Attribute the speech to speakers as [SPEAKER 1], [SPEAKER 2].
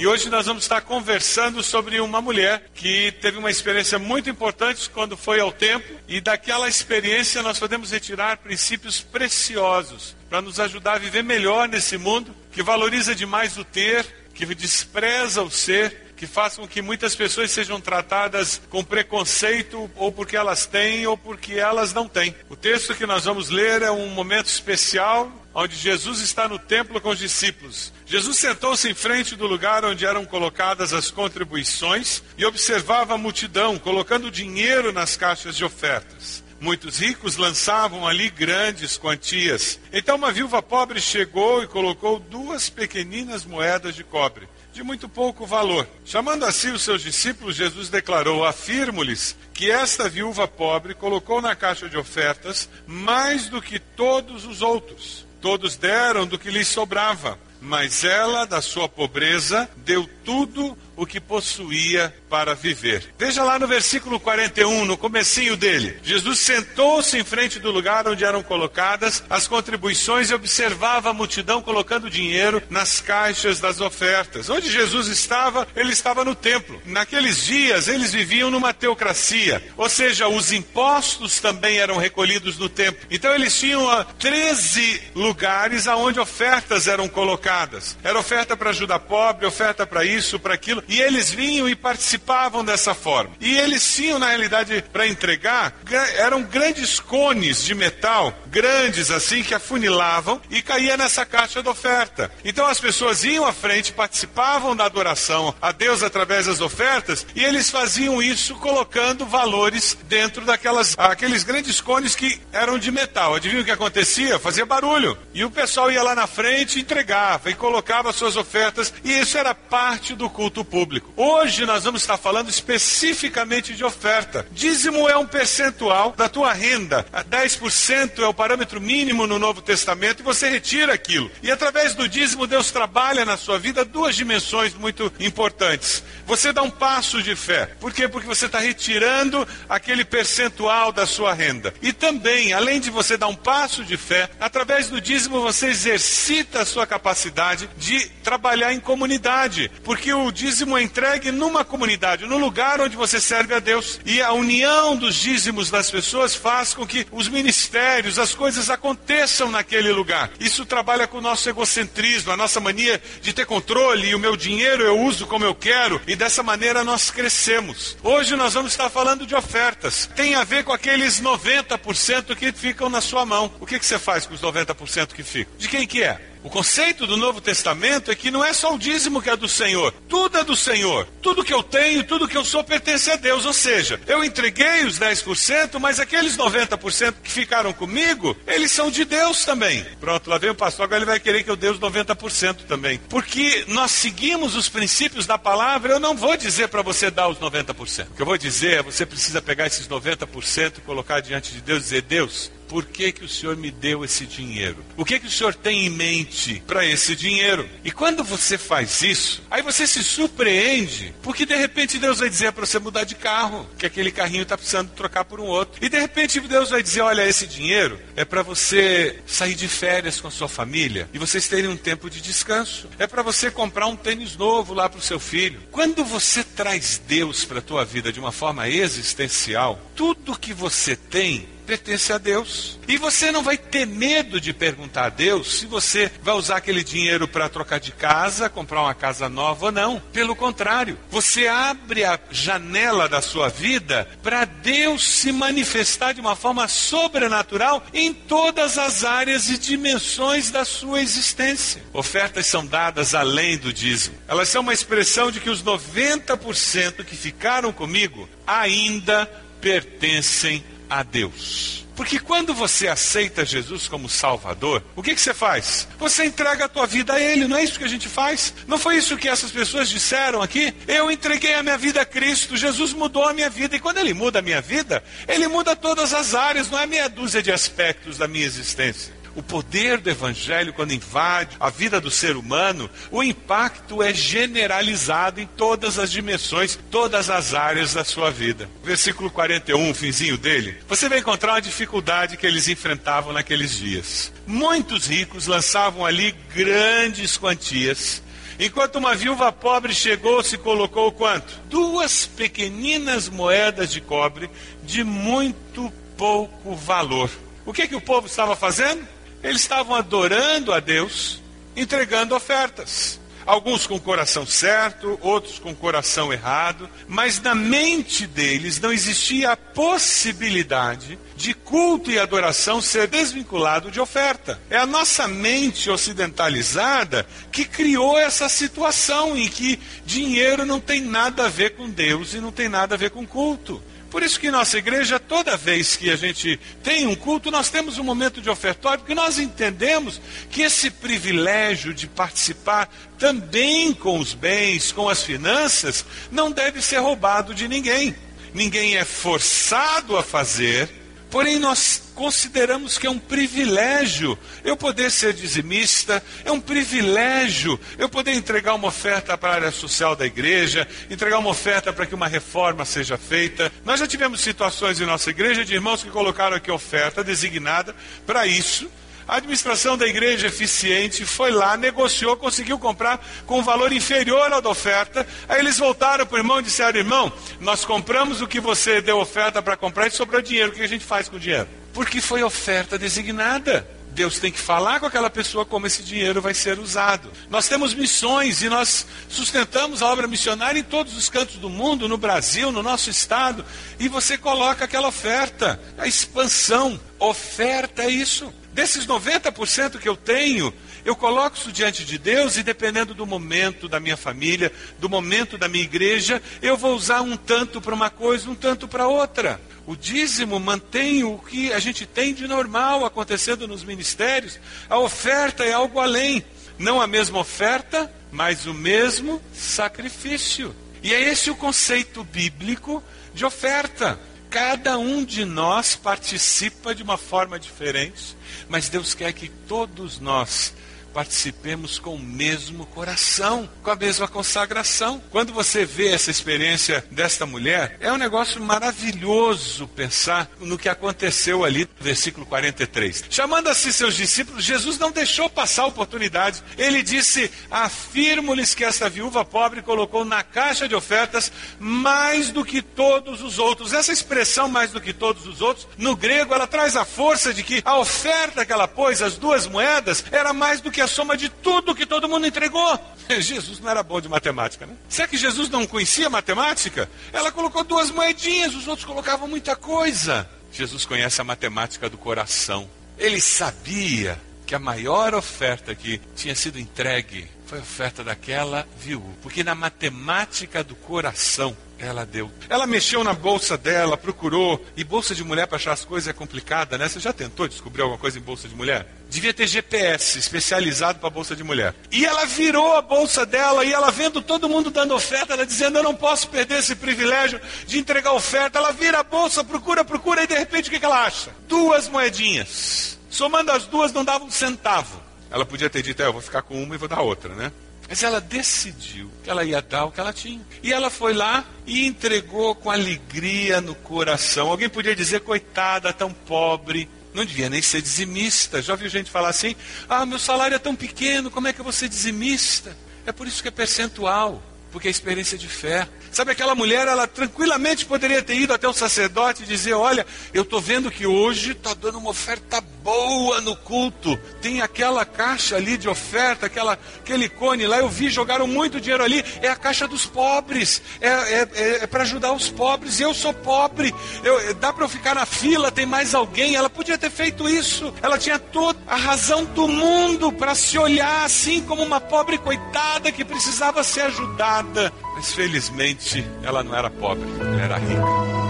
[SPEAKER 1] E hoje nós vamos estar conversando sobre uma mulher que teve uma experiência muito importante quando foi ao templo, e daquela experiência nós podemos retirar princípios preciosos para nos ajudar a viver melhor nesse mundo que valoriza demais o ter, que despreza o ser, que faz com que muitas pessoas sejam tratadas com preconceito, ou porque elas têm, ou porque elas não têm. O texto que nós vamos ler é um momento especial, onde Jesus está no templo com os discípulos. Jesus sentou-se em frente do lugar onde eram colocadas as contribuições e observava a multidão, colocando dinheiro nas caixas de ofertas. Muitos ricos lançavam ali grandes quantias. Então uma viúva pobre chegou e colocou duas pequeninas moedas de cobre, de muito pouco valor. Chamando assim os seus discípulos, Jesus declarou: Afirmo-lhes que esta viúva pobre colocou na caixa de ofertas mais do que todos os outros. Todos deram do que lhes sobrava, mas ela, da sua pobreza, deu tudo o que possuía para viver. Veja lá no versículo 41, no comecinho dele. Jesus sentou-se em frente do lugar onde eram colocadas as contribuições e observava a multidão colocando dinheiro nas caixas das ofertas. Onde Jesus estava, ele estava no templo. Naqueles dias, eles viviam numa teocracia, ou seja, os impostos também eram recolhidos no templo. Então eles tinham 13 lugares aonde ofertas eram colocadas. Era oferta para ajudar pobre, oferta para isso, para aquilo, e eles vinham e participavam dessa forma. E eles tinham, na realidade, para entregar, eram grandes cones de metal, grandes assim, que afunilavam e caía nessa caixa de oferta. Então as pessoas iam à frente, participavam da adoração a Deus através das ofertas, e eles faziam isso colocando valores dentro daquelas aqueles grandes cones que eram de metal. Adivinha o que acontecia? Fazia barulho. E o pessoal ia lá na frente, entregava e colocava suas ofertas, e isso era parte do culto público. Hoje nós vamos estar falando especificamente de oferta. Dízimo é um percentual da tua renda. 10% é o parâmetro mínimo no Novo Testamento e você retira aquilo. E através do dízimo, Deus trabalha na sua vida duas dimensões muito importantes. Você dá um passo de fé. Por quê? Porque você está retirando aquele percentual da sua renda. E também, além de você dar um passo de fé, através do dízimo você exercita a sua capacidade de trabalhar em comunidade. Porque o dízimo é entregue numa comunidade, no lugar onde você serve a Deus. E a união dos dízimos das pessoas faz com que os ministérios, as coisas aconteçam naquele lugar. Isso trabalha com o nosso egocentrismo, a nossa mania de ter controle e o meu dinheiro eu uso como eu quero e dessa maneira nós crescemos. Hoje nós vamos estar falando de ofertas. Tem a ver com aqueles 90% que ficam na sua mão. O que, que você faz com os 90% que ficam? De quem que é? O conceito do Novo Testamento é que não é só o dízimo que é do Senhor, tudo é do Senhor. Tudo que eu tenho, tudo que eu sou pertence a Deus. Ou seja, eu entreguei os 10%, mas aqueles 90% que ficaram comigo, eles são de Deus também. Pronto, lá vem o pastor, agora ele vai querer que eu dê os 90% também. Porque nós seguimos os princípios da palavra, eu não vou dizer para você dar os 90%. O que eu vou dizer é você precisa pegar esses 90% e colocar diante de Deus e dizer: Deus, por que, que o Senhor me deu esse dinheiro? O que, que o Senhor tem em mente para esse dinheiro? E quando você faz isso, aí você se surpreende, porque de repente Deus vai dizer para você mudar de carro, que aquele carrinho está precisando trocar por um outro. E de repente Deus vai dizer: olha, esse dinheiro é para você sair de férias com a sua família e vocês terem um tempo de descanso. É para você comprar um tênis novo lá para o seu filho. Quando você traz Deus para a tua vida de uma forma existencial, tudo que você tem pertence a Deus. E você não vai ter medo de perguntar a Deus se você vai usar aquele dinheiro para trocar de casa, comprar uma casa nova ou não. Pelo contrário, você abre a janela da sua vida para Deus se manifestar de uma forma sobrenatural em todas as áreas e dimensões da sua existência. Ofertas são dadas além do dízimo. Elas são uma expressão de que os 90% que ficaram comigo ainda pertencem a Deus. Porque quando você aceita Jesus como Salvador, o que, que você faz? Você entrega a tua vida a Ele, não é isso que a gente faz? Não foi isso que essas pessoas disseram aqui? Eu entreguei a minha vida a Cristo, Jesus mudou a minha vida, e quando Ele muda a minha vida, Ele muda todas as áreas, não é meia dúzia de aspectos da minha existência. O poder do Evangelho, quando invade a vida do ser humano, o impacto é generalizado em todas as dimensões, todas as áreas da sua vida. Versículo 41, finzinho dele, você vai encontrar uma dificuldade que eles enfrentavam naqueles dias. Muitos ricos lançavam ali grandes quantias Enquanto uma viúva pobre chegou, se colocou quanto? Duas pequeninas moedas de cobre de muito pouco valor. O que, que o povo estava fazendo? Eles estavam adorando a Deus, entregando ofertas. Alguns com o coração certo, outros com o coração errado, mas na mente deles não existia a possibilidade de culto e adoração ser desvinculado de oferta. É a nossa mente ocidentalizada que criou essa situação em que dinheiro não tem nada a ver com Deus e não tem nada a ver com culto. Por isso que nossa igreja, toda vez que a gente tem um culto, nós temos um momento de ofertório, porque nós entendemos que esse privilégio de participar também com os bens, com as finanças, não deve ser roubado de ninguém. Ninguém é forçado a fazer, Porém, nós consideramos que é um privilégio eu poder ser dizimista, é um privilégio eu poder entregar uma oferta para a área social da igreja, entregar uma oferta para que uma reforma seja feita. Nós já tivemos situações em nossa igreja de irmãos que colocaram aqui oferta designada para isso, a administração da igreja eficiente foi lá, negociou, conseguiu comprar com um valor inferior ao da oferta. Aí eles voltaram para o irmão e disseram: Irmão, nós compramos o que você deu oferta para comprar e sobrou dinheiro. O que a gente faz com o dinheiro? Porque foi oferta designada. Deus tem que falar com aquela pessoa como esse dinheiro vai ser usado. Nós temos missões e nós sustentamos a obra missionária em todos os cantos do mundo, no Brasil, no nosso estado, e você coloca aquela oferta, a expansão. Oferta é isso. Desses 90% que eu tenho, eu coloco isso diante de Deus e dependendo do momento da minha família, do momento da minha igreja, eu vou usar um tanto para uma coisa, um tanto para outra. O dízimo mantém o que a gente tem de normal acontecendo nos ministérios. A oferta é algo além. Não a mesma oferta, mas o mesmo sacrifício. E é esse o conceito bíblico de oferta. Cada um de nós participa de uma forma diferente, mas Deus quer que todos nós participemos com o mesmo coração, com a mesma consagração. Quando você vê essa experiência desta mulher, é um negócio maravilhoso pensar no que aconteceu ali, no versículo 43. Chamando assim seus discípulos, Jesus não deixou passar a oportunidade. Ele disse: Afirmo-lhes que essa viúva pobre colocou na caixa de ofertas mais do que todos os outros. Essa expressão, mais do que todos os outros, no grego, ela traz a força de que a oferta que ela pôs, as duas moedas, era mais do que que a soma de tudo que todo mundo entregou. Jesus não era bom de matemática, né? Será que Jesus não conhecia matemática? Ela colocou duas moedinhas, os outros colocavam muita coisa. Jesus conhece a matemática do coração. Ele sabia que a maior oferta que tinha sido entregue foi a oferta daquela viúva. Porque na matemática do coração, ela deu. Ela mexeu na bolsa dela, procurou. E bolsa de mulher para achar as coisas é complicada, né? Você já tentou descobrir alguma coisa em bolsa de mulher? Devia ter GPS especializado para bolsa de mulher. E ela virou a bolsa dela e ela vendo todo mundo dando oferta, ela dizendo: Eu não posso perder esse privilégio de entregar oferta. Ela vira a bolsa, procura, procura e de repente o que, ela acha? Duas moedinhas. Somando as duas não dava um centavo. Ela podia ter dito: é, Eu vou ficar com uma e vou dar outra, né? Mas ela decidiu que ela ia dar o que ela tinha. E ela foi lá e entregou com alegria no coração. Alguém podia dizer, coitada, tão pobre. Não devia nem ser dizimista. Já ouviu gente falar assim? Ah, meu salário é tão pequeno, como é que eu vou ser dizimista? É por isso que é percentual, porque é experiência de fé. Sabe aquela mulher, ela tranquilamente poderia ter ido até o sacerdote e dizer: Olha, eu estou vendo que hoje está dando uma oferta boa no culto. Tem aquela caixa ali de oferta, aquela, aquele cone lá, eu vi, jogaram muito dinheiro ali. É a caixa dos pobres, é, é, é, é para ajudar os pobres. Eu sou pobre, eu, dá para eu ficar na fila, tem mais alguém. Ela podia ter feito isso. Ela tinha toda a razão do mundo para se olhar assim como uma pobre coitada que precisava ser ajudada. Mas felizmente ela não era pobre, ela era rica.